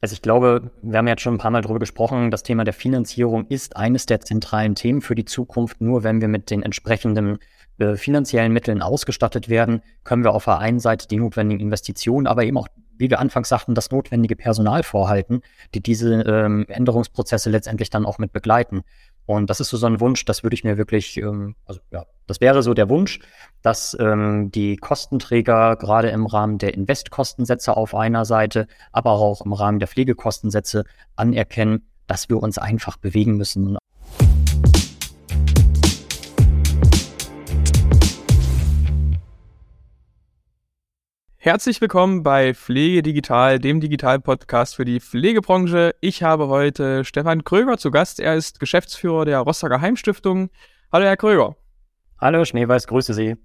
Also ich glaube, wir haben jetzt schon ein paar Mal darüber gesprochen, das Thema der Finanzierung ist eines der zentralen Themen für die Zukunft. Nur wenn wir mit den entsprechenden äh, finanziellen Mitteln ausgestattet werden, können wir auf der einen Seite die notwendigen Investitionen, aber eben auch, wie wir anfangs sagten, das notwendige Personal vorhalten, die diese ähm, Änderungsprozesse letztendlich dann auch mit begleiten. Und das ist so, so ein Wunsch, das würde ich mir wirklich, ähm, also ja, das wäre so der Wunsch, dass ähm, die Kostenträger gerade im Rahmen der Investkostensätze auf einer Seite, aber auch im Rahmen der Pflegekostensätze anerkennen, dass wir uns einfach bewegen müssen Herzlich willkommen bei Pflege Digital, dem Digital-Podcast für die Pflegebranche. Ich habe heute Stefan Kröger zu Gast. Er ist Geschäftsführer der Rostocker Heimstiftung. Hallo, Herr Kröger. Hallo, Schneeweiß, grüße Sie.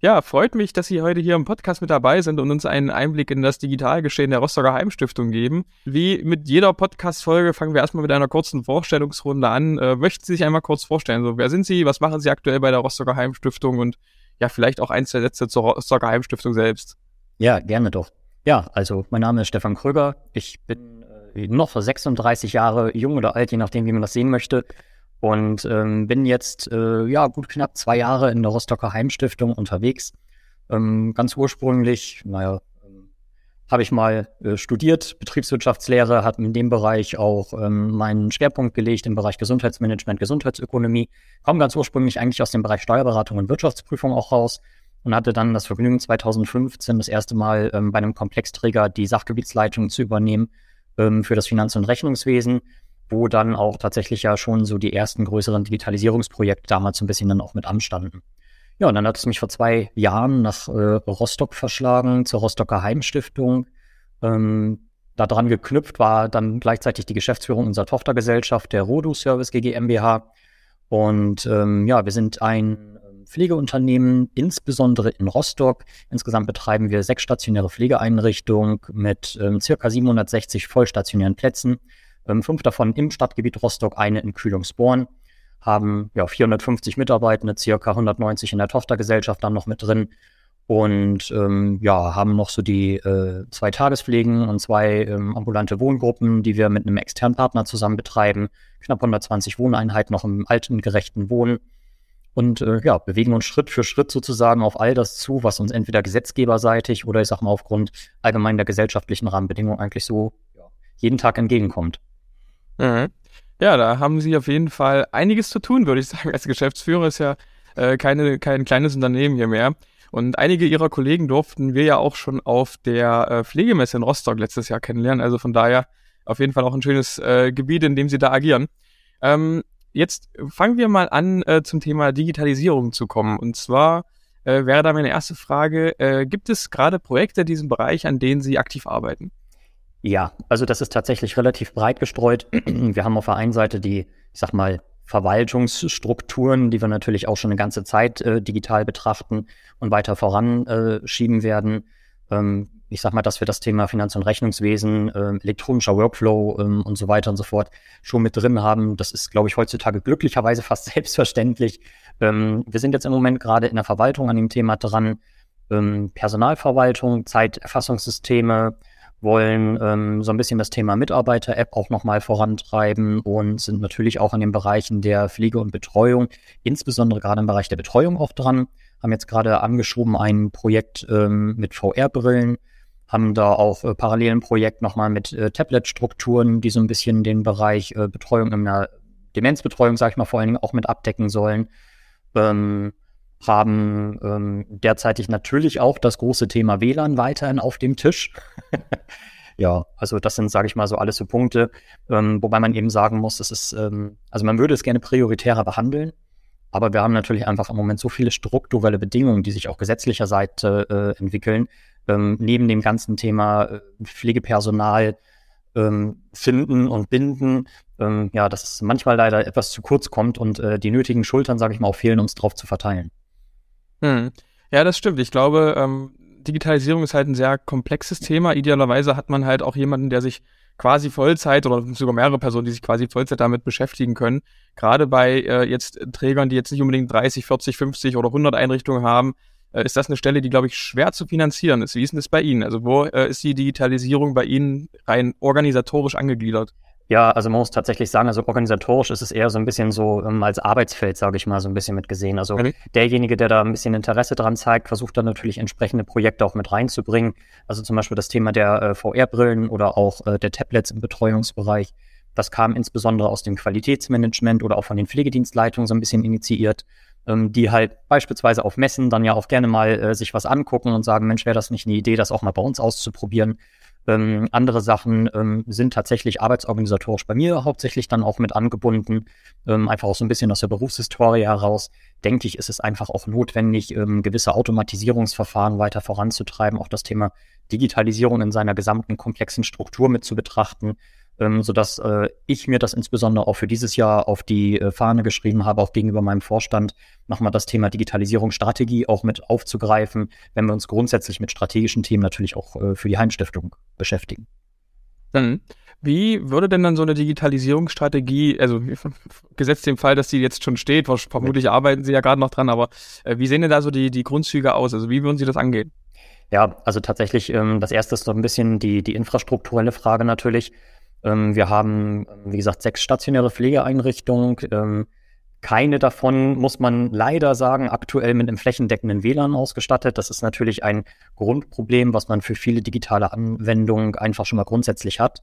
Ja, freut mich, dass Sie heute hier im Podcast mit dabei sind und uns einen Einblick in das Digitalgeschehen der Rostocker Heimstiftung geben. Wie mit jeder Podcast-Folge fangen wir erstmal mit einer kurzen Vorstellungsrunde an. Äh, möchten Sie sich einmal kurz vorstellen? So, wer sind Sie? Was machen Sie aktuell bei der Rostocker Heimstiftung? Und ja, vielleicht auch ein, zwei Sätze zur Rostocker Heimstiftung selbst. Ja, gerne doch. Ja, also mein Name ist Stefan Kröger. Ich bin äh, noch 36 Jahre jung oder alt, je nachdem, wie man das sehen möchte. Und ähm, bin jetzt äh, ja gut knapp zwei Jahre in der Rostocker Heimstiftung unterwegs. Ähm, ganz ursprünglich, naja, ähm, habe ich mal äh, studiert, Betriebswirtschaftslehre, hat in dem Bereich auch ähm, meinen Schwerpunkt gelegt im Bereich Gesundheitsmanagement, Gesundheitsökonomie. Komme ganz ursprünglich eigentlich aus dem Bereich Steuerberatung und Wirtschaftsprüfung auch raus und hatte dann das Vergnügen, 2015 das erste Mal ähm, bei einem Komplexträger die Sachgebietsleitung zu übernehmen ähm, für das Finanz- und Rechnungswesen, wo dann auch tatsächlich ja schon so die ersten größeren Digitalisierungsprojekte damals so ein bisschen dann auch mit anstanden. Ja, und dann hat es mich vor zwei Jahren nach äh, Rostock verschlagen, zur Rostocker Heimstiftung. Ähm, daran geknüpft war dann gleichzeitig die Geschäftsführung unserer Tochtergesellschaft, der Rodu Service GmbH. Und ähm, ja, wir sind ein Pflegeunternehmen, insbesondere in Rostock. Insgesamt betreiben wir sechs stationäre Pflegeeinrichtungen mit ähm, circa 760 vollstationären Plätzen, ähm, fünf davon im Stadtgebiet Rostock, eine in Kühlungsborn, haben ja 450 Mitarbeitende, circa 190 in der Tochtergesellschaft dann noch mit drin und ähm, ja, haben noch so die äh, zwei Tagespflegen und zwei ähm, ambulante Wohngruppen, die wir mit einem externen Partner zusammen betreiben. Knapp 120 Wohneinheiten noch im alten gerechten Wohnen und äh, ja, bewegen uns Schritt für Schritt sozusagen auf all das zu, was uns entweder gesetzgeberseitig oder ich sag mal aufgrund allgemein der gesellschaftlichen Rahmenbedingungen eigentlich so jeden Tag entgegenkommt. Mhm. Ja, da haben Sie auf jeden Fall einiges zu tun, würde ich sagen. Als Geschäftsführer ist ja äh, keine, kein kleines Unternehmen hier mehr. Und einige Ihrer Kollegen durften wir ja auch schon auf der äh, Pflegemesse in Rostock letztes Jahr kennenlernen. Also von daher auf jeden Fall auch ein schönes äh, Gebiet, in dem Sie da agieren. Ähm, jetzt fangen wir mal an, äh, zum Thema Digitalisierung zu kommen. Und zwar äh, wäre da meine erste Frage, äh, gibt es gerade Projekte in diesem Bereich, an denen Sie aktiv arbeiten? Ja, also das ist tatsächlich relativ breit gestreut. Wir haben auf der einen Seite die, ich sag mal, Verwaltungsstrukturen, die wir natürlich auch schon eine ganze Zeit äh, digital betrachten und weiter voranschieben äh, werden. Ähm, ich sag mal, dass wir das Thema Finanz- und Rechnungswesen, äh, elektronischer Workflow ähm, und so weiter und so fort schon mit drin haben. Das ist, glaube ich, heutzutage glücklicherweise fast selbstverständlich. Ähm, wir sind jetzt im Moment gerade in der Verwaltung an dem Thema dran. Ähm, Personalverwaltung, Zeiterfassungssysteme, wollen ähm, so ein bisschen das Thema Mitarbeiter-App auch nochmal vorantreiben und sind natürlich auch in den Bereichen der Pflege und Betreuung, insbesondere gerade im Bereich der Betreuung auch dran haben jetzt gerade angeschoben ein Projekt ähm, mit VR-Brillen, haben da auch äh, parallel ein Projekt nochmal mit äh, Tablet-Strukturen, die so ein bisschen den Bereich äh, Betreuung in der Demenzbetreuung, sag ich mal, vor allen Dingen auch mit abdecken sollen. Ähm, haben ähm, derzeitig natürlich auch das große Thema WLAN weiterhin auf dem Tisch. ja, also das sind, sage ich mal, so alles so Punkte, ähm, wobei man eben sagen muss, es ist, ähm, also man würde es gerne prioritärer behandeln. Aber wir haben natürlich einfach im Moment so viele strukturelle Bedingungen, die sich auch gesetzlicher Seite äh, entwickeln, ähm, neben dem ganzen Thema äh, Pflegepersonal ähm, finden und binden, ähm, ja, dass es manchmal leider etwas zu kurz kommt und äh, die nötigen Schultern, sage ich mal, auch fehlen, um es drauf zu verteilen. Hm. Ja, das stimmt. Ich glaube, ähm, Digitalisierung ist halt ein sehr komplexes Thema. Idealerweise hat man halt auch jemanden, der sich quasi Vollzeit oder sogar mehrere Personen, die sich quasi Vollzeit damit beschäftigen können. Gerade bei äh, jetzt Trägern, die jetzt nicht unbedingt 30, 40, 50 oder 100 Einrichtungen haben, äh, ist das eine Stelle, die, glaube ich, schwer zu finanzieren ist. Wie ist denn das bei Ihnen? Also wo äh, ist die Digitalisierung bei Ihnen rein organisatorisch angegliedert? Ja, also man muss tatsächlich sagen, also organisatorisch ist es eher so ein bisschen so ähm, als Arbeitsfeld, sage ich mal, so ein bisschen mit gesehen. Also okay. derjenige, der da ein bisschen Interesse dran zeigt, versucht dann natürlich entsprechende Projekte auch mit reinzubringen. Also zum Beispiel das Thema der äh, VR-Brillen oder auch äh, der Tablets im Betreuungsbereich. Das kam insbesondere aus dem Qualitätsmanagement oder auch von den Pflegedienstleitungen so ein bisschen initiiert, ähm, die halt beispielsweise auf Messen dann ja auch gerne mal äh, sich was angucken und sagen, Mensch, wäre das nicht eine Idee, das auch mal bei uns auszuprobieren. Ähm, andere Sachen ähm, sind tatsächlich arbeitsorganisatorisch bei mir hauptsächlich dann auch mit angebunden. Ähm, einfach auch so ein bisschen aus der Berufshistorie heraus. Denke ich, ist es einfach auch notwendig, ähm, gewisse Automatisierungsverfahren weiter voranzutreiben, auch das Thema Digitalisierung in seiner gesamten komplexen Struktur mit zu betrachten ähm, sodass äh, ich mir das insbesondere auch für dieses Jahr auf die äh, Fahne geschrieben habe, auch gegenüber meinem Vorstand, nochmal das Thema Digitalisierungsstrategie auch mit aufzugreifen, wenn wir uns grundsätzlich mit strategischen Themen natürlich auch äh, für die Heimstiftung beschäftigen. Dann, wie würde denn dann so eine Digitalisierungsstrategie, also gesetzt dem Fall, dass die jetzt schon steht, vermutlich arbeiten Sie ja gerade noch dran, aber äh, wie sehen denn da so die, die Grundzüge aus? Also wie würden Sie das angehen? Ja, also tatsächlich, ähm, das erste ist so ein bisschen die, die infrastrukturelle Frage natürlich. Ähm, wir haben, wie gesagt, sechs stationäre Pflegeeinrichtungen. Ähm, keine davon, muss man leider sagen, aktuell mit einem flächendeckenden WLAN ausgestattet. Das ist natürlich ein Grundproblem, was man für viele digitale Anwendungen einfach schon mal grundsätzlich hat.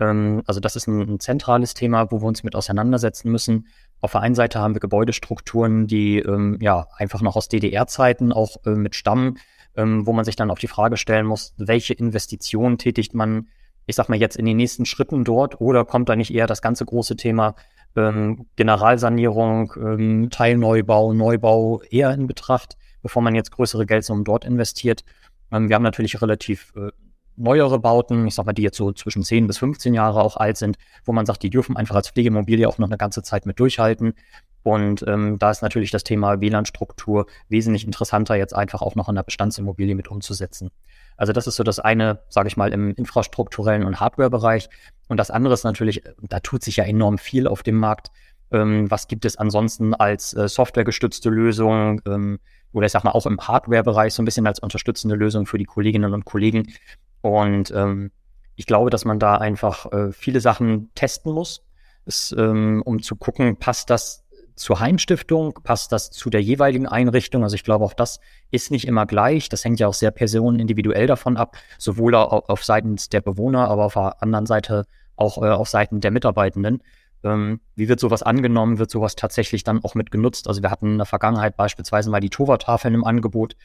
Ähm, also das ist ein, ein, zentrales Thema, wo wir uns mit auseinandersetzen müssen. Auf der einen Seite haben wir Gebäudestrukturen, die ja einfach noch aus DDR-Zeiten auch äh, mit stammen, wo man sich dann auch die Frage stellen muss, welche Investitionen tätigt man ich sag mal jetzt in den nächsten Schritten dort oder kommt da nicht eher das ganze große Thema ähm, Generalsanierung, ähm, Teilneubau, Neubau eher in Betracht, bevor man jetzt größere Geldsummen dort investiert? Ähm, wir haben natürlich relativ äh, neuere Bauten, ich sag mal, die jetzt so zwischen 10 bis 15 Jahre auch alt sind, wo man sagt, die dürfen einfach als Pflegemobilie auch noch eine ganze Zeit mit durchhalten. Und ähm, da ist natürlich das Thema WLAN-Struktur wesentlich interessanter, jetzt einfach auch noch in der Bestandsimmobilie mit umzusetzen. Also das ist so das eine, sage ich mal, im infrastrukturellen und Hardware-Bereich. Und das andere ist natürlich, da tut sich ja enorm viel auf dem Markt. Ähm, was gibt es ansonsten als äh, softwaregestützte Lösung ähm, oder ich sag mal auch im Hardware-Bereich so ein bisschen als unterstützende Lösung für die Kolleginnen und Kollegen. Und ähm, ich glaube, dass man da einfach äh, viele Sachen testen muss, ist, ähm, um zu gucken, passt das zur Heimstiftung? Passt das zu der jeweiligen Einrichtung? Also ich glaube, auch das ist nicht immer gleich. Das hängt ja auch sehr personenindividuell davon ab, sowohl auf, auf Seiten der Bewohner, aber auf der anderen Seite auch äh, auf Seiten der Mitarbeitenden. Ähm, wie wird sowas angenommen? Wird sowas tatsächlich dann auch mit genutzt? Also wir hatten in der Vergangenheit beispielsweise mal die Tova-Tafeln im Angebot.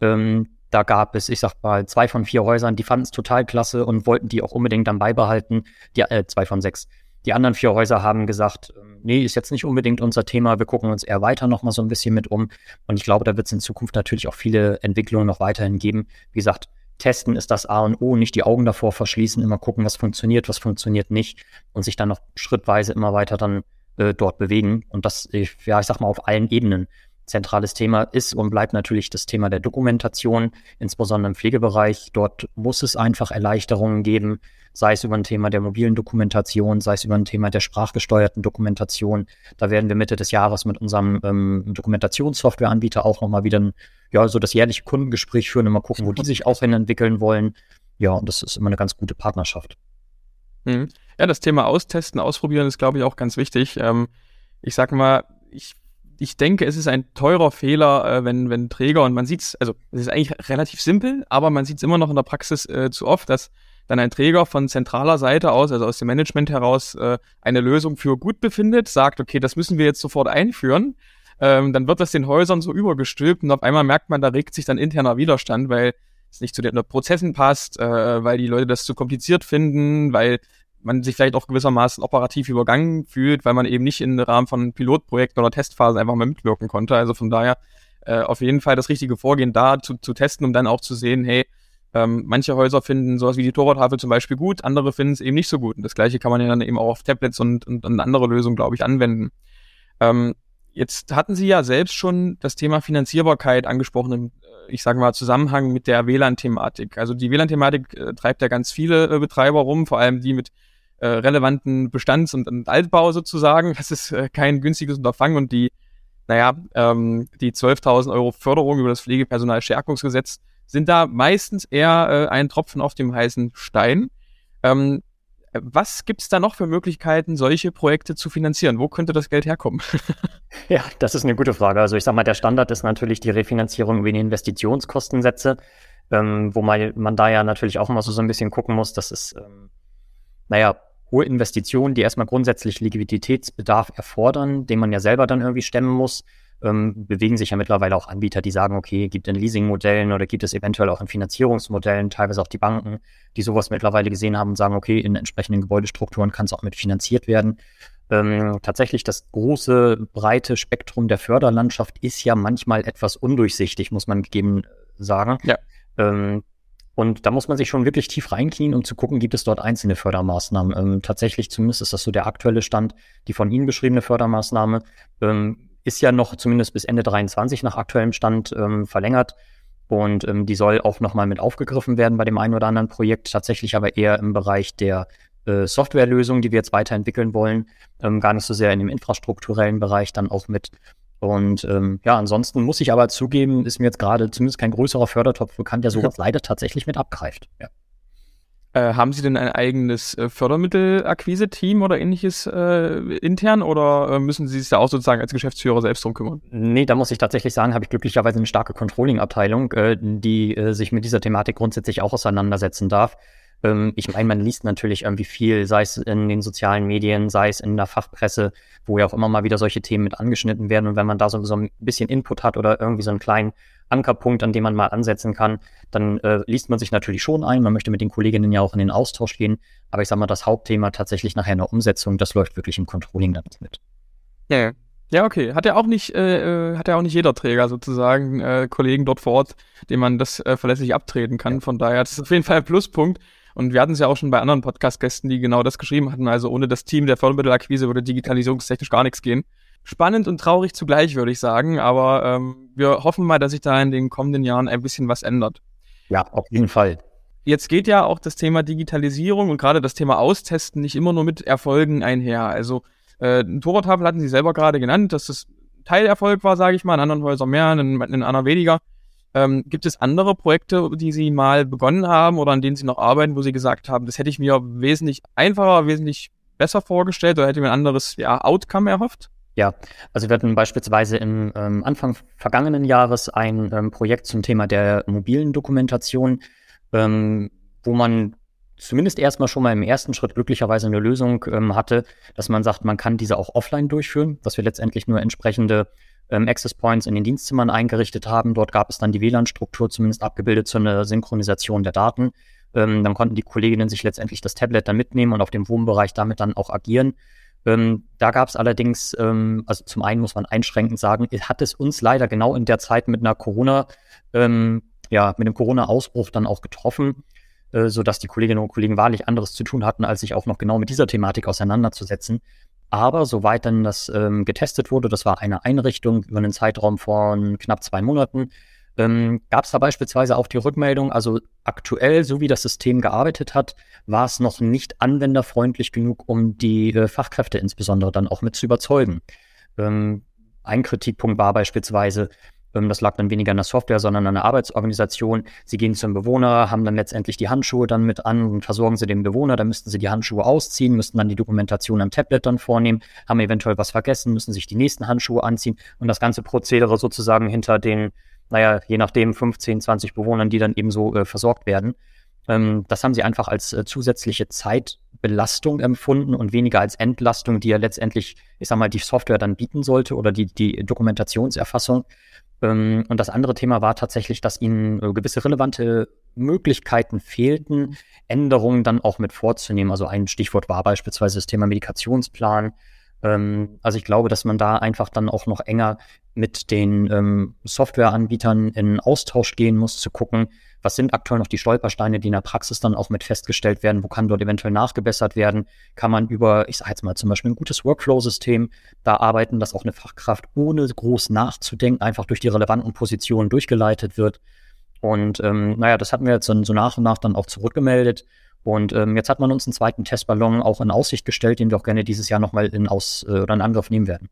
Ähm, da gab es, ich sag mal, zwei von vier Häusern, die fanden es total klasse und wollten die auch unbedingt dann beibehalten. Die, äh, zwei von sechs. Die anderen vier Häuser haben gesagt, ähm, nee, ist jetzt nicht unbedingt unser Thema. Wir gucken uns eher weiter noch mal so ein bisschen mit um. Und ich glaube, da wird es in Zukunft natürlich auch viele Entwicklungen noch weiterhin geben. Wie gesagt, testen ist das A und O, nicht die Augen davor verschließen, immer gucken, was funktioniert, was funktioniert nicht und sich dann noch schrittweise immer weiter dann äh, dort bewegen. Und das, ja, ich sag mal, auf allen Ebenen zentrales Thema ist und bleibt natürlich das Thema der Dokumentation, insbesondere im Pflegebereich. Dort muss es einfach Erleichterungen geben, sei es über ein Thema der mobilen Dokumentation, sei es über ein Thema der sprachgesteuerten Dokumentation. Da werden wir Mitte des Jahres mit unserem ähm, Dokumentationssoftwareanbieter auch nochmal wieder ein, ja, so das jährliche Kundengespräch führen und mal gucken, wo die sich auch hin entwickeln wollen. Ja, und das ist immer eine ganz gute Partnerschaft. Mhm. Ja, das Thema Austesten, Ausprobieren ist, glaube ich, auch ganz wichtig. Ähm, ich sag mal, ich ich denke, es ist ein teurer Fehler, äh, wenn, wenn Träger, und man sieht es, also es ist eigentlich relativ simpel, aber man sieht es immer noch in der Praxis äh, zu oft, dass dann ein Träger von zentraler Seite aus, also aus dem Management heraus, äh, eine Lösung für gut befindet, sagt, okay, das müssen wir jetzt sofort einführen. Ähm, dann wird das den Häusern so übergestülpt und auf einmal merkt man, da regt sich dann interner Widerstand, weil es nicht zu den Prozessen passt, äh, weil die Leute das zu kompliziert finden, weil man sich vielleicht auch gewissermaßen operativ übergangen fühlt, weil man eben nicht im Rahmen von Pilotprojekten oder Testphasen einfach mal mitwirken konnte. Also von daher äh, auf jeden Fall das richtige Vorgehen da zu, zu testen, um dann auch zu sehen, hey, ähm, manche Häuser finden sowas wie die Torwartafel zum Beispiel gut, andere finden es eben nicht so gut. Und das gleiche kann man ja dann eben auch auf Tablets und, und, und andere Lösungen, glaube ich, anwenden. Ähm, jetzt hatten Sie ja selbst schon das Thema Finanzierbarkeit angesprochen im, äh, ich sage mal, Zusammenhang mit der WLAN-Thematik. Also die WLAN-Thematik äh, treibt ja ganz viele äh, Betreiber rum, vor allem die mit äh, relevanten Bestands- und, und, Altbau sozusagen. Das ist äh, kein günstiges Unterfangen und die naja, ähm, die 12.000 Euro Förderung über das Pflegepersonalstärkungsgesetz sind da meistens eher äh, ein Tropfen auf dem heißen Stein. Ähm, was gibt es da noch für Möglichkeiten, solche Projekte zu finanzieren? Wo könnte das Geld herkommen? ja, das ist eine gute Frage. Also ich sage mal, der Standard ist natürlich die Refinanzierung über die Investitionskostensätze, ähm, wo man, man da ja natürlich auch mal so, so ein bisschen gucken muss, dass es, ähm, naja, hohe Investitionen, die erstmal grundsätzlich Liquiditätsbedarf erfordern, den man ja selber dann irgendwie stemmen muss ähm, bewegen sich ja mittlerweile auch Anbieter, die sagen, okay, gibt es in Leasingmodellen oder gibt es eventuell auch in Finanzierungsmodellen, teilweise auch die Banken, die sowas mittlerweile gesehen haben und sagen, okay, in entsprechenden Gebäudestrukturen kann es auch mit finanziert werden. Ähm, tatsächlich das große, breite Spektrum der Förderlandschaft ist ja manchmal etwas undurchsichtig, muss man gegeben sagen. Ja. Ähm, und da muss man sich schon wirklich tief reinknien, um zu gucken, gibt es dort einzelne Fördermaßnahmen. Ähm, tatsächlich, zumindest ist das so der aktuelle Stand, die von Ihnen beschriebene Fördermaßnahme ähm, ist ja noch zumindest bis Ende 23 nach aktuellem Stand ähm, verlängert. Und ähm, die soll auch nochmal mit aufgegriffen werden bei dem einen oder anderen Projekt, tatsächlich aber eher im Bereich der äh, Softwarelösung, die wir jetzt weiterentwickeln wollen, ähm, gar nicht so sehr in dem infrastrukturellen Bereich dann auch mit. Und ähm, ja, ansonsten muss ich aber zugeben, ist mir jetzt gerade zumindest kein größerer Fördertopf bekannt, der sowas leider tatsächlich mit abgreift. Ja. Äh, haben Sie denn ein eigenes äh, Fördermittelakquise-Team oder ähnliches äh, intern oder äh, müssen Sie sich da auch sozusagen als Geschäftsführer selbst drum kümmern? Nee, da muss ich tatsächlich sagen, habe ich glücklicherweise eine starke Controlling-Abteilung, äh, die äh, sich mit dieser Thematik grundsätzlich auch auseinandersetzen darf. Ähm, ich meine, man liest natürlich irgendwie viel, sei es in den sozialen Medien, sei es in der Fachpresse, wo ja auch immer mal wieder solche Themen mit angeschnitten werden. Und wenn man da so, so ein bisschen Input hat oder irgendwie so einen kleinen Ankerpunkt, an dem man mal ansetzen kann, dann äh, liest man sich natürlich schon ein. Man möchte mit den Kolleginnen ja auch in den Austausch gehen. Aber ich sage mal, das Hauptthema tatsächlich nachher in der Umsetzung, das läuft wirklich im Controlling dann mit. Ja, ja, okay. Hat ja auch nicht, äh, äh, hat ja auch nicht jeder Träger sozusagen äh, Kollegen dort vor Ort, dem man das äh, verlässlich abtreten kann. Ja. Von daher, das ist auf jeden Fall ein Pluspunkt. Und wir hatten es ja auch schon bei anderen Podcast-Gästen, die genau das geschrieben hatten. Also ohne das Team der Fördermittelakquise würde digitalisierungstechnisch gar nichts gehen spannend und traurig zugleich, würde ich sagen. Aber ähm, wir hoffen mal, dass sich da in den kommenden Jahren ein bisschen was ändert. Ja, auf jeden Fall. Jetzt geht ja auch das Thema Digitalisierung und gerade das Thema Austesten nicht immer nur mit Erfolgen einher. Also äh, ein Torwarttafel hatten Sie selber gerade genannt, dass das Teilerfolg war, sage ich mal, in anderen Häusern mehr, in, in einer weniger. Ähm, gibt es andere Projekte, die Sie mal begonnen haben oder an denen Sie noch arbeiten, wo Sie gesagt haben, das hätte ich mir wesentlich einfacher, wesentlich besser vorgestellt oder hätte mir ein anderes ja, Outcome erhofft? Ja, also wir hatten beispielsweise im ähm, Anfang vergangenen Jahres ein ähm, Projekt zum Thema der mobilen Dokumentation, ähm, wo man zumindest erstmal schon mal im ersten Schritt glücklicherweise eine Lösung ähm, hatte, dass man sagt, man kann diese auch offline durchführen, dass wir letztendlich nur entsprechende ähm, Access Points in den Dienstzimmern eingerichtet haben. Dort gab es dann die WLAN-Struktur zumindest abgebildet zu einer Synchronisation der Daten. Ähm, dann konnten die Kolleginnen sich letztendlich das Tablet dann mitnehmen und auf dem Wohnbereich damit dann auch agieren. Ähm, da gab es allerdings, ähm, also zum einen muss man einschränkend sagen, hat es uns leider genau in der Zeit mit einer Corona, ähm, ja, mit dem Corona-Ausbruch dann auch getroffen, äh, sodass die Kolleginnen und Kollegen wahrlich anderes zu tun hatten, als sich auch noch genau mit dieser Thematik auseinanderzusetzen. Aber soweit dann das ähm, getestet wurde, das war eine Einrichtung über einen Zeitraum von knapp zwei Monaten, ähm, Gab es da beispielsweise auch die Rückmeldung, also aktuell, so wie das System gearbeitet hat, war es noch nicht anwenderfreundlich genug, um die äh, Fachkräfte insbesondere dann auch mit zu überzeugen. Ähm, ein Kritikpunkt war beispielsweise, das lag dann weniger an der Software, sondern an der Arbeitsorganisation. Sie gehen zum Bewohner, haben dann letztendlich die Handschuhe dann mit an und versorgen sie den Bewohner. Dann müssten sie die Handschuhe ausziehen, müssten dann die Dokumentation am Tablet dann vornehmen, haben eventuell was vergessen, müssen sich die nächsten Handschuhe anziehen und das ganze Prozedere sozusagen hinter den naja, je nachdem 15, 20 Bewohnern, die dann eben so äh, versorgt werden. Ähm, das haben sie einfach als äh, zusätzliche Zeitbelastung empfunden und weniger als Entlastung, die ja letztendlich, ich sag mal, die Software dann bieten sollte oder die, die Dokumentationserfassung. Ähm, und das andere Thema war tatsächlich, dass ihnen äh, gewisse relevante Möglichkeiten fehlten, Änderungen dann auch mit vorzunehmen. Also ein Stichwort war beispielsweise das Thema Medikationsplan. Ähm, also ich glaube, dass man da einfach dann auch noch enger mit den ähm, Softwareanbietern in Austausch gehen muss, zu gucken, was sind aktuell noch die Stolpersteine, die in der Praxis dann auch mit festgestellt werden, wo kann dort eventuell nachgebessert werden, kann man über, ich sage jetzt mal zum Beispiel ein gutes Workflow-System da arbeiten, dass auch eine Fachkraft ohne groß nachzudenken einfach durch die relevanten Positionen durchgeleitet wird. Und ähm, naja, das hatten wir jetzt so, so nach und nach dann auch zurückgemeldet. Und ähm, jetzt hat man uns einen zweiten Testballon auch in Aussicht gestellt, den wir auch gerne dieses Jahr nochmal in Aus äh, oder in Angriff nehmen werden.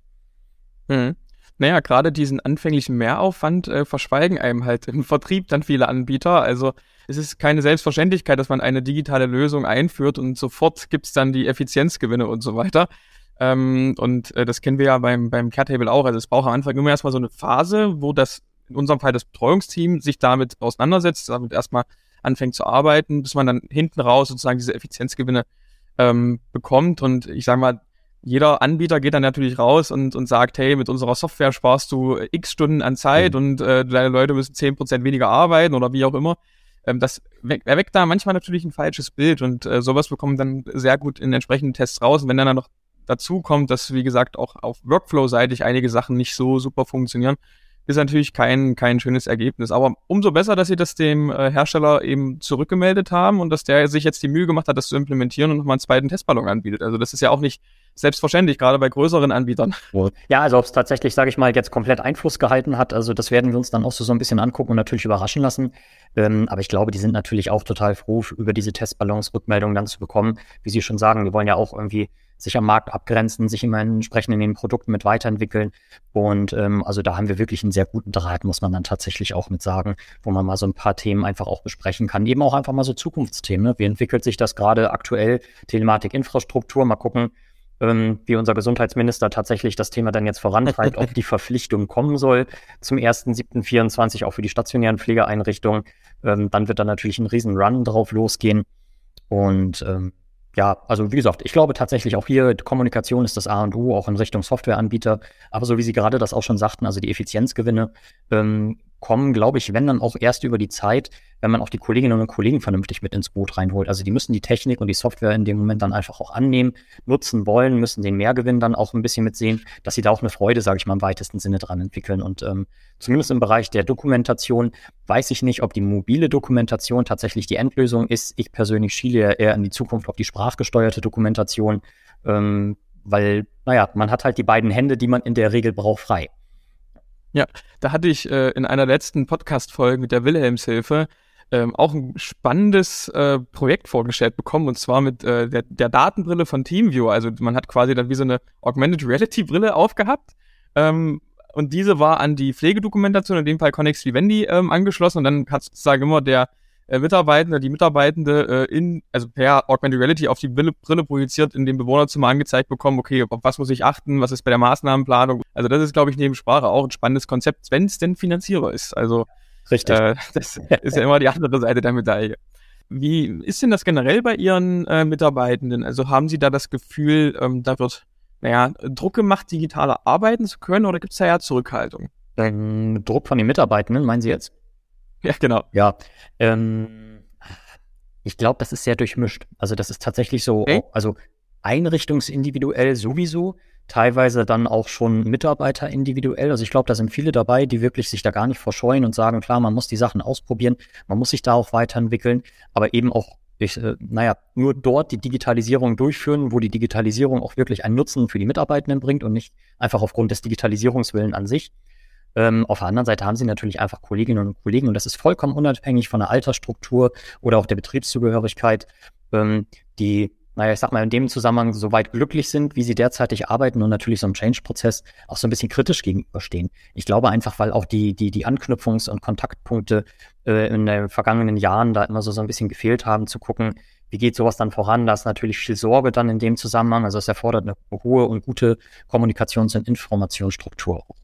Mhm. naja, gerade diesen anfänglichen Mehraufwand äh, verschweigen einem halt im Vertrieb dann viele Anbieter. Also es ist keine Selbstverständlichkeit, dass man eine digitale Lösung einführt und sofort gibt's dann die Effizienzgewinne und so weiter. Ähm, und äh, das kennen wir ja beim, beim Caretable auch. Also es braucht am Anfang immer erstmal so eine Phase, wo das, in unserem Fall das Betreuungsteam, sich damit auseinandersetzt, damit erstmal anfängt zu arbeiten, bis man dann hinten raus sozusagen diese Effizienzgewinne ähm, bekommt. Und ich sage mal, jeder Anbieter geht dann natürlich raus und, und sagt, hey, mit unserer Software sparst du x Stunden an Zeit mhm. und äh, deine Leute müssen zehn Prozent weniger arbeiten oder wie auch immer. Ähm, das erweckt da manchmal natürlich ein falsches Bild und äh, sowas bekommt dann sehr gut in entsprechenden Tests raus. Und wenn dann, dann noch dazu kommt, dass, wie gesagt, auch auf Workflow-seitig einige Sachen nicht so super funktionieren, ist natürlich kein, kein schönes Ergebnis. Aber umso besser, dass sie das dem äh, Hersteller eben zurückgemeldet haben und dass der sich jetzt die Mühe gemacht hat, das zu implementieren und nochmal einen zweiten Testballon anbietet. Also das ist ja auch nicht selbstverständlich, gerade bei größeren Anbietern. Ja, also ob es tatsächlich, sage ich mal, jetzt komplett Einfluss gehalten hat, also das werden wir uns dann auch so, so ein bisschen angucken und natürlich überraschen lassen. Ähm, aber ich glaube, die sind natürlich auch total froh, über diese Testballons Rückmeldungen dann zu bekommen. Wie Sie schon sagen, die wollen ja auch irgendwie sich am Markt abgrenzen, sich immer entsprechend in den Produkten mit weiterentwickeln. Und ähm, also da haben wir wirklich einen sehr guten Draht, muss man dann tatsächlich auch mit sagen, wo man mal so ein paar Themen einfach auch besprechen kann. Eben auch einfach mal so Zukunftsthemen. Ne? Wie entwickelt sich das gerade aktuell? Telematik, Infrastruktur, mal gucken, ähm, wie unser Gesundheitsminister tatsächlich das Thema dann jetzt vorantreibt, ob die Verpflichtung kommen soll zum 1.7.24 auch für die stationären Pflegeeinrichtungen. Ähm, dann wird da natürlich ein riesen Run drauf losgehen. Und ähm, ja, also wie gesagt, ich glaube tatsächlich auch hier, Kommunikation ist das A und O, auch in Richtung Softwareanbieter. Aber so wie Sie gerade das auch schon sagten, also die Effizienzgewinne ähm, kommen, glaube ich, wenn dann auch erst über die Zeit, wenn man auch die Kolleginnen und Kollegen vernünftig mit ins Boot reinholt. Also die müssen die Technik und die Software in dem Moment dann einfach auch annehmen, nutzen wollen, müssen den Mehrgewinn dann auch ein bisschen mitsehen, dass sie da auch eine Freude, sage ich mal, im weitesten Sinne dran entwickeln. Und ähm, zumindest im Bereich der Dokumentation weiß ich nicht, ob die mobile Dokumentation tatsächlich die Endlösung ist. Ich persönlich schiele ja eher in die Zukunft auf die sprachgesteuerte Dokumentation, ähm, weil, naja, man hat halt die beiden Hände, die man in der Regel braucht, frei. Ja, da hatte ich äh, in einer letzten Podcast-Folge mit der Wilhelmshilfe ähm, auch ein spannendes äh, Projekt vorgestellt bekommen und zwar mit äh, der, der Datenbrille von TeamViewer. Also man hat quasi dann wie so eine Augmented Reality Brille aufgehabt ähm, und diese war an die Pflegedokumentation, in dem Fall Connex Vivendi, ähm, angeschlossen und dann hat sozusagen immer der äh, Mitarbeitende, die Mitarbeitende äh, in, also per Augmented Reality auf die Brille, Brille projiziert in dem Bewohnerzimmer angezeigt bekommen, okay, auf was muss ich achten, was ist bei der Maßnahmenplanung. Also das ist, glaube ich, neben Sprache auch ein spannendes Konzept, wenn es denn finanzierbar ist. Also Richtig. Äh, das ist ja immer die andere Seite der Medaille. Wie ist denn das generell bei Ihren äh, Mitarbeitenden? Also haben Sie da das Gefühl, ähm, da wird, naja, Druck gemacht, digitaler arbeiten zu können oder gibt es da ja Zurückhaltung? Ähm, Druck von den Mitarbeitenden, meinen Sie jetzt? Ja, genau. Ja. Ähm, ich glaube, das ist sehr durchmischt. Also das ist tatsächlich so, okay. also einrichtungsindividuell sowieso, teilweise dann auch schon Mitarbeiter individuell. Also ich glaube, da sind viele dabei, die wirklich sich da gar nicht verscheuen und sagen, klar, man muss die Sachen ausprobieren, man muss sich da auch weiterentwickeln, aber eben auch ich, äh, naja, nur dort die Digitalisierung durchführen, wo die Digitalisierung auch wirklich einen Nutzen für die Mitarbeitenden bringt und nicht einfach aufgrund des Digitalisierungswillen an sich. Ähm, auf der anderen Seite haben sie natürlich einfach Kolleginnen und Kollegen und das ist vollkommen unabhängig von der Altersstruktur oder auch der Betriebszugehörigkeit, ähm, die, naja, ich sag mal, in dem Zusammenhang so weit glücklich sind, wie sie derzeitig arbeiten und natürlich so einem Change-Prozess auch so ein bisschen kritisch gegenüberstehen. Ich glaube einfach, weil auch die, die, die Anknüpfungs- und Kontaktpunkte äh, in den vergangenen Jahren da immer so, so ein bisschen gefehlt haben, zu gucken, wie geht sowas dann voran? Da ist natürlich viel Sorge dann in dem Zusammenhang. Also es erfordert eine hohe und gute Kommunikations- und Informationsstruktur auch.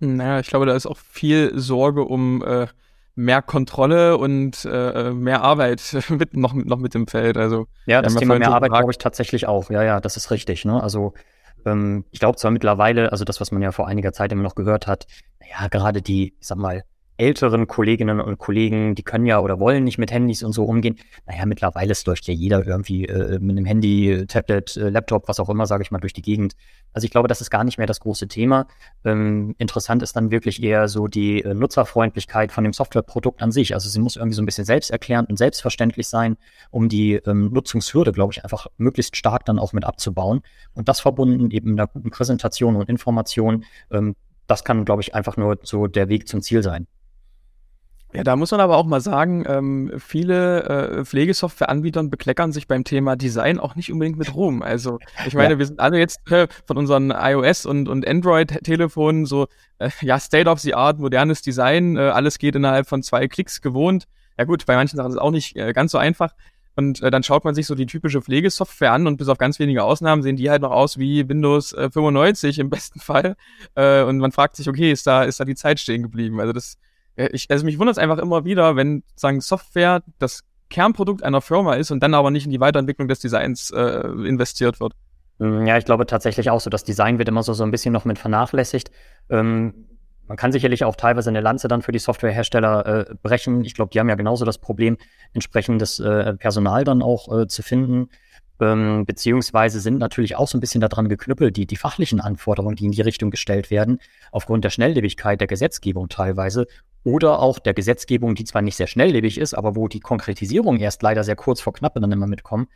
Naja, ich glaube, da ist auch viel Sorge um äh, mehr Kontrolle und äh, mehr Arbeit mit, noch, noch mit dem Feld. Also, ja, das Thema mehr Arbeit glaube ich tatsächlich auch. Ja, ja, das ist richtig. Ne? Also ähm, ich glaube zwar mittlerweile, also das, was man ja vor einiger Zeit immer noch gehört hat, naja, gerade die, ich sag mal, älteren Kolleginnen und Kollegen, die können ja oder wollen nicht mit Handys und so umgehen. Naja, mittlerweile läuft ja jeder irgendwie äh, mit einem Handy, Tablet, äh, Laptop, was auch immer, sage ich mal, durch die Gegend. Also ich glaube, das ist gar nicht mehr das große Thema. Ähm, interessant ist dann wirklich eher so die äh, Nutzerfreundlichkeit von dem Softwareprodukt an sich. Also sie muss irgendwie so ein bisschen selbsterklärend und selbstverständlich sein, um die ähm, Nutzungshürde, glaube ich, einfach möglichst stark dann auch mit abzubauen. Und das verbunden eben mit einer guten Präsentation und Information. Ähm, das kann, glaube ich, einfach nur so der Weg zum Ziel sein. Ja, da muss man aber auch mal sagen, ähm, viele äh, Pflegesoftwareanbietern bekleckern sich beim Thema Design auch nicht unbedingt mit Ruhm. Also ich meine, ja. wir sind alle jetzt äh, von unseren iOS und, und Android-Telefonen so, äh, ja, State of the Art, modernes Design, äh, alles geht innerhalb von zwei Klicks gewohnt. Ja gut, bei manchen Sachen ist es auch nicht äh, ganz so einfach. Und äh, dann schaut man sich so die typische Pflegesoftware an und bis auf ganz wenige Ausnahmen sehen die halt noch aus wie Windows äh, 95 im besten Fall. Äh, und man fragt sich, okay, ist da, ist da die Zeit stehen geblieben? Also das ich, also mich wundert es einfach immer wieder, wenn sagen Software das Kernprodukt einer Firma ist und dann aber nicht in die Weiterentwicklung des Designs äh, investiert wird. Mm, ja, ich glaube tatsächlich auch so, das Design wird immer so, so ein bisschen noch mit vernachlässigt. Ähm, man kann sicherlich auch teilweise eine Lanze dann für die Softwarehersteller äh, brechen. Ich glaube, die haben ja genauso das Problem, entsprechendes äh, Personal dann auch äh, zu finden ähm, beziehungsweise sind natürlich auch so ein bisschen daran geknüppelt, die, die fachlichen Anforderungen, die in die Richtung gestellt werden, aufgrund der Schnelllebigkeit der Gesetzgebung teilweise oder auch der Gesetzgebung, die zwar nicht sehr schnelllebig ist, aber wo die Konkretisierung erst leider sehr kurz vor knapp dann immer mitkommen,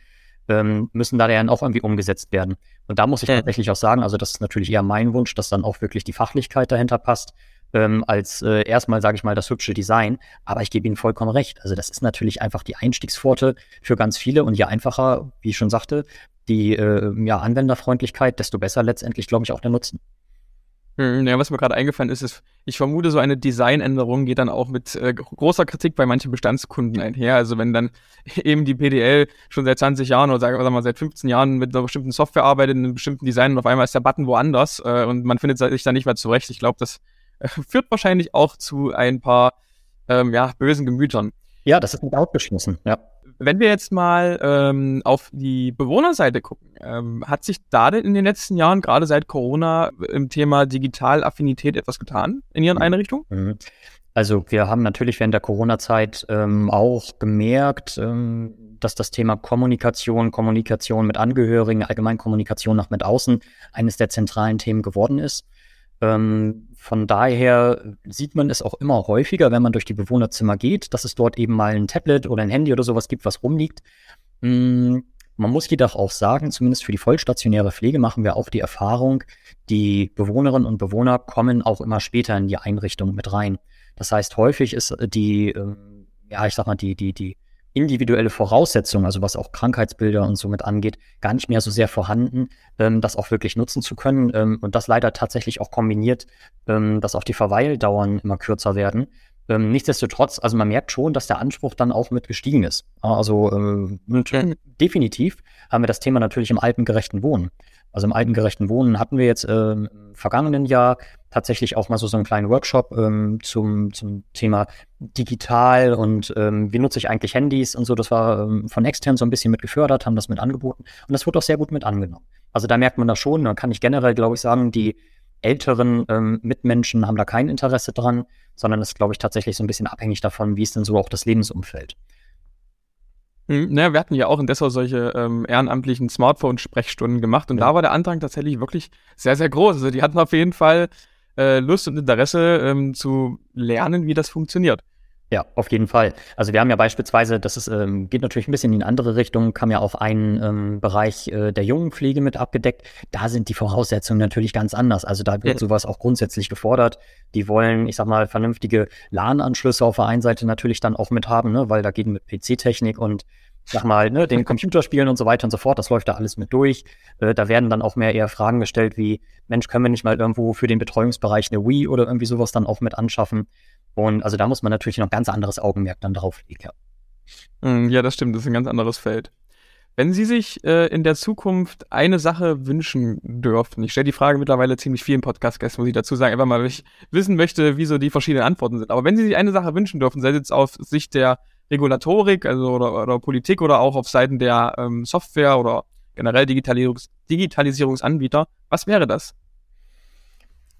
ähm, müssen da dann auch irgendwie umgesetzt werden. Und da muss ich tatsächlich auch sagen, also das ist natürlich eher mein Wunsch, dass dann auch wirklich die Fachlichkeit dahinter passt, ähm, als äh, erstmal, sage ich mal, das hübsche Design. Aber ich gebe Ihnen vollkommen recht. Also das ist natürlich einfach die Einstiegspforte für ganz viele und je einfacher, wie ich schon sagte, die äh, ja, Anwenderfreundlichkeit, desto besser letztendlich, glaube ich, auch der Nutzen. Hm, ja, was mir gerade eingefallen ist, ist, ich vermute, so eine Designänderung geht dann auch mit äh, großer Kritik bei manchen Bestandskunden einher. Also wenn dann eben die PDL schon seit 20 Jahren oder sagen wir mal seit 15 Jahren mit einer bestimmten Software arbeitet, in einem bestimmten Design und auf einmal ist der Button woanders äh, und man findet sich da nicht mehr zurecht. Ich glaube, das führt wahrscheinlich auch zu ein paar ähm, ja, bösen Gemütern. Ja, das ist nicht ausgeschlossen, ja. Wenn wir jetzt mal ähm, auf die Bewohnerseite gucken, ähm, hat sich da denn in den letzten Jahren, gerade seit Corona, im Thema Digitalaffinität etwas getan in Ihren mhm. Einrichtungen? Mhm. Also wir haben natürlich während der Corona-Zeit ähm, auch gemerkt, ähm, dass das Thema Kommunikation, Kommunikation mit Angehörigen, allgemein Kommunikation nach mit außen eines der zentralen Themen geworden ist. Ähm, von daher sieht man es auch immer häufiger, wenn man durch die Bewohnerzimmer geht, dass es dort eben mal ein Tablet oder ein Handy oder sowas gibt, was rumliegt. Mm, man muss jedoch auch sagen, zumindest für die vollstationäre Pflege machen wir auch die Erfahrung, die Bewohnerinnen und Bewohner kommen auch immer später in die Einrichtung mit rein. Das heißt, häufig ist die, ähm, ja, ich sag mal, die, die, die individuelle Voraussetzung, also was auch Krankheitsbilder und somit angeht, gar nicht mehr so sehr vorhanden, ähm, das auch wirklich nutzen zu können. Ähm, und das leider tatsächlich auch kombiniert, ähm, dass auch die Verweildauern immer kürzer werden. Ähm, nichtsdestotrotz, also man merkt schon, dass der Anspruch dann auch mit gestiegen ist. Also äh, definitiv haben wir das Thema natürlich im alpengerechten Wohnen. Also im altengerechten Wohnen hatten wir jetzt äh, im vergangenen Jahr tatsächlich auch mal so, so einen kleinen Workshop ähm, zum, zum Thema digital und ähm, wie nutze ich eigentlich Handys und so. Das war ähm, von extern so ein bisschen mit gefördert, haben das mit angeboten und das wurde auch sehr gut mit angenommen. Also da merkt man das schon. Da kann ich generell, glaube ich, sagen, die älteren ähm, Mitmenschen haben da kein Interesse dran, sondern ist, glaube ich, tatsächlich so ein bisschen abhängig davon, wie ist denn so auch das Lebensumfeld. Hm, naja, wir hatten ja auch in Dessau solche ähm, ehrenamtlichen Smartphone-Sprechstunden gemacht und ja. da war der Andrang tatsächlich wirklich sehr, sehr groß. Also die hatten auf jeden Fall äh, Lust und Interesse ähm, zu lernen, wie das funktioniert. Ja, auf jeden Fall. Also wir haben ja beispielsweise, das ist, ähm, geht natürlich ein bisschen in andere Richtung, kam ja auch ein ähm, Bereich äh, der jungen Pflege mit abgedeckt. Da sind die Voraussetzungen natürlich ganz anders. Also da wird ja. sowas auch grundsätzlich gefordert. Die wollen, ich sag mal, vernünftige LAN-Anschlüsse auf der einen Seite natürlich dann auch mit haben, ne, weil da geht mit PC-Technik und sag mal, ne, den Computerspielen und so weiter und so fort, das läuft da alles mit durch. Äh, da werden dann auch mehr eher Fragen gestellt wie, Mensch, können wir nicht mal irgendwo für den Betreuungsbereich eine Wii oder irgendwie sowas dann auch mit anschaffen? Und also da muss man natürlich noch ganz anderes Augenmerk dann drauf legen. Ja. Hm, ja, das stimmt, das ist ein ganz anderes Feld. Wenn Sie sich äh, in der Zukunft eine Sache wünschen dürften, ich stelle die Frage mittlerweile ziemlich vielen Podcast-Gästen, muss ich dazu sagen, einfach mal, weil ich wissen möchte, wieso die verschiedenen Antworten sind. Aber wenn Sie sich eine Sache wünschen dürfen, sei es jetzt auf Sicht der Regulatorik, also oder, oder Politik oder auch auf Seiten der ähm, Software oder generell Digitalisierungs Digitalisierungsanbieter, was wäre das?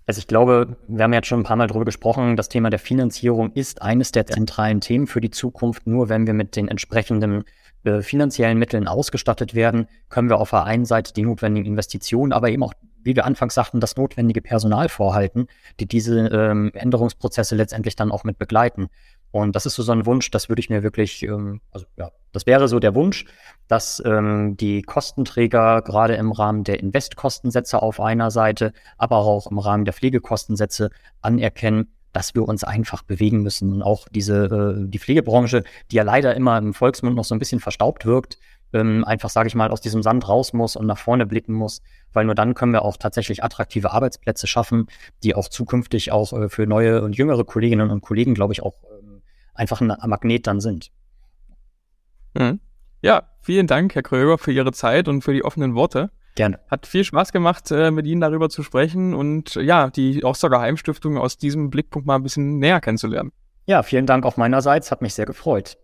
Also ich glaube, wir haben jetzt schon ein paar Mal darüber gesprochen, das Thema der Finanzierung ist eines der zentralen Themen für die Zukunft. Nur wenn wir mit den entsprechenden äh, finanziellen Mitteln ausgestattet werden, können wir auf der einen Seite die notwendigen Investitionen, aber eben auch, wie wir anfangs sagten, das notwendige Personal vorhalten, die diese ähm, Änderungsprozesse letztendlich dann auch mit begleiten. Und das ist so, so ein Wunsch, das würde ich mir wirklich, ähm, also ja, das wäre so der Wunsch, dass ähm, die Kostenträger gerade im Rahmen der Investkostensätze auf einer Seite, aber auch im Rahmen der Pflegekostensätze anerkennen, dass wir uns einfach bewegen müssen. Und auch diese, äh, die Pflegebranche, die ja leider immer im Volksmund noch so ein bisschen verstaubt wirkt, ähm, einfach, sage ich mal, aus diesem Sand raus muss und nach vorne blicken muss, weil nur dann können wir auch tatsächlich attraktive Arbeitsplätze schaffen, die auch zukünftig auch äh, für neue und jüngere Kolleginnen und Kollegen, glaube ich, auch einfach ein Magnet dann sind. Mhm. Ja, vielen Dank, Herr Kröger, für Ihre Zeit und für die offenen Worte. Gerne. Hat viel Spaß gemacht, äh, mit Ihnen darüber zu sprechen und ja, die Rostocker Heimstiftung aus diesem Blickpunkt mal ein bisschen näher kennenzulernen. Ja, vielen Dank auch meinerseits, hat mich sehr gefreut.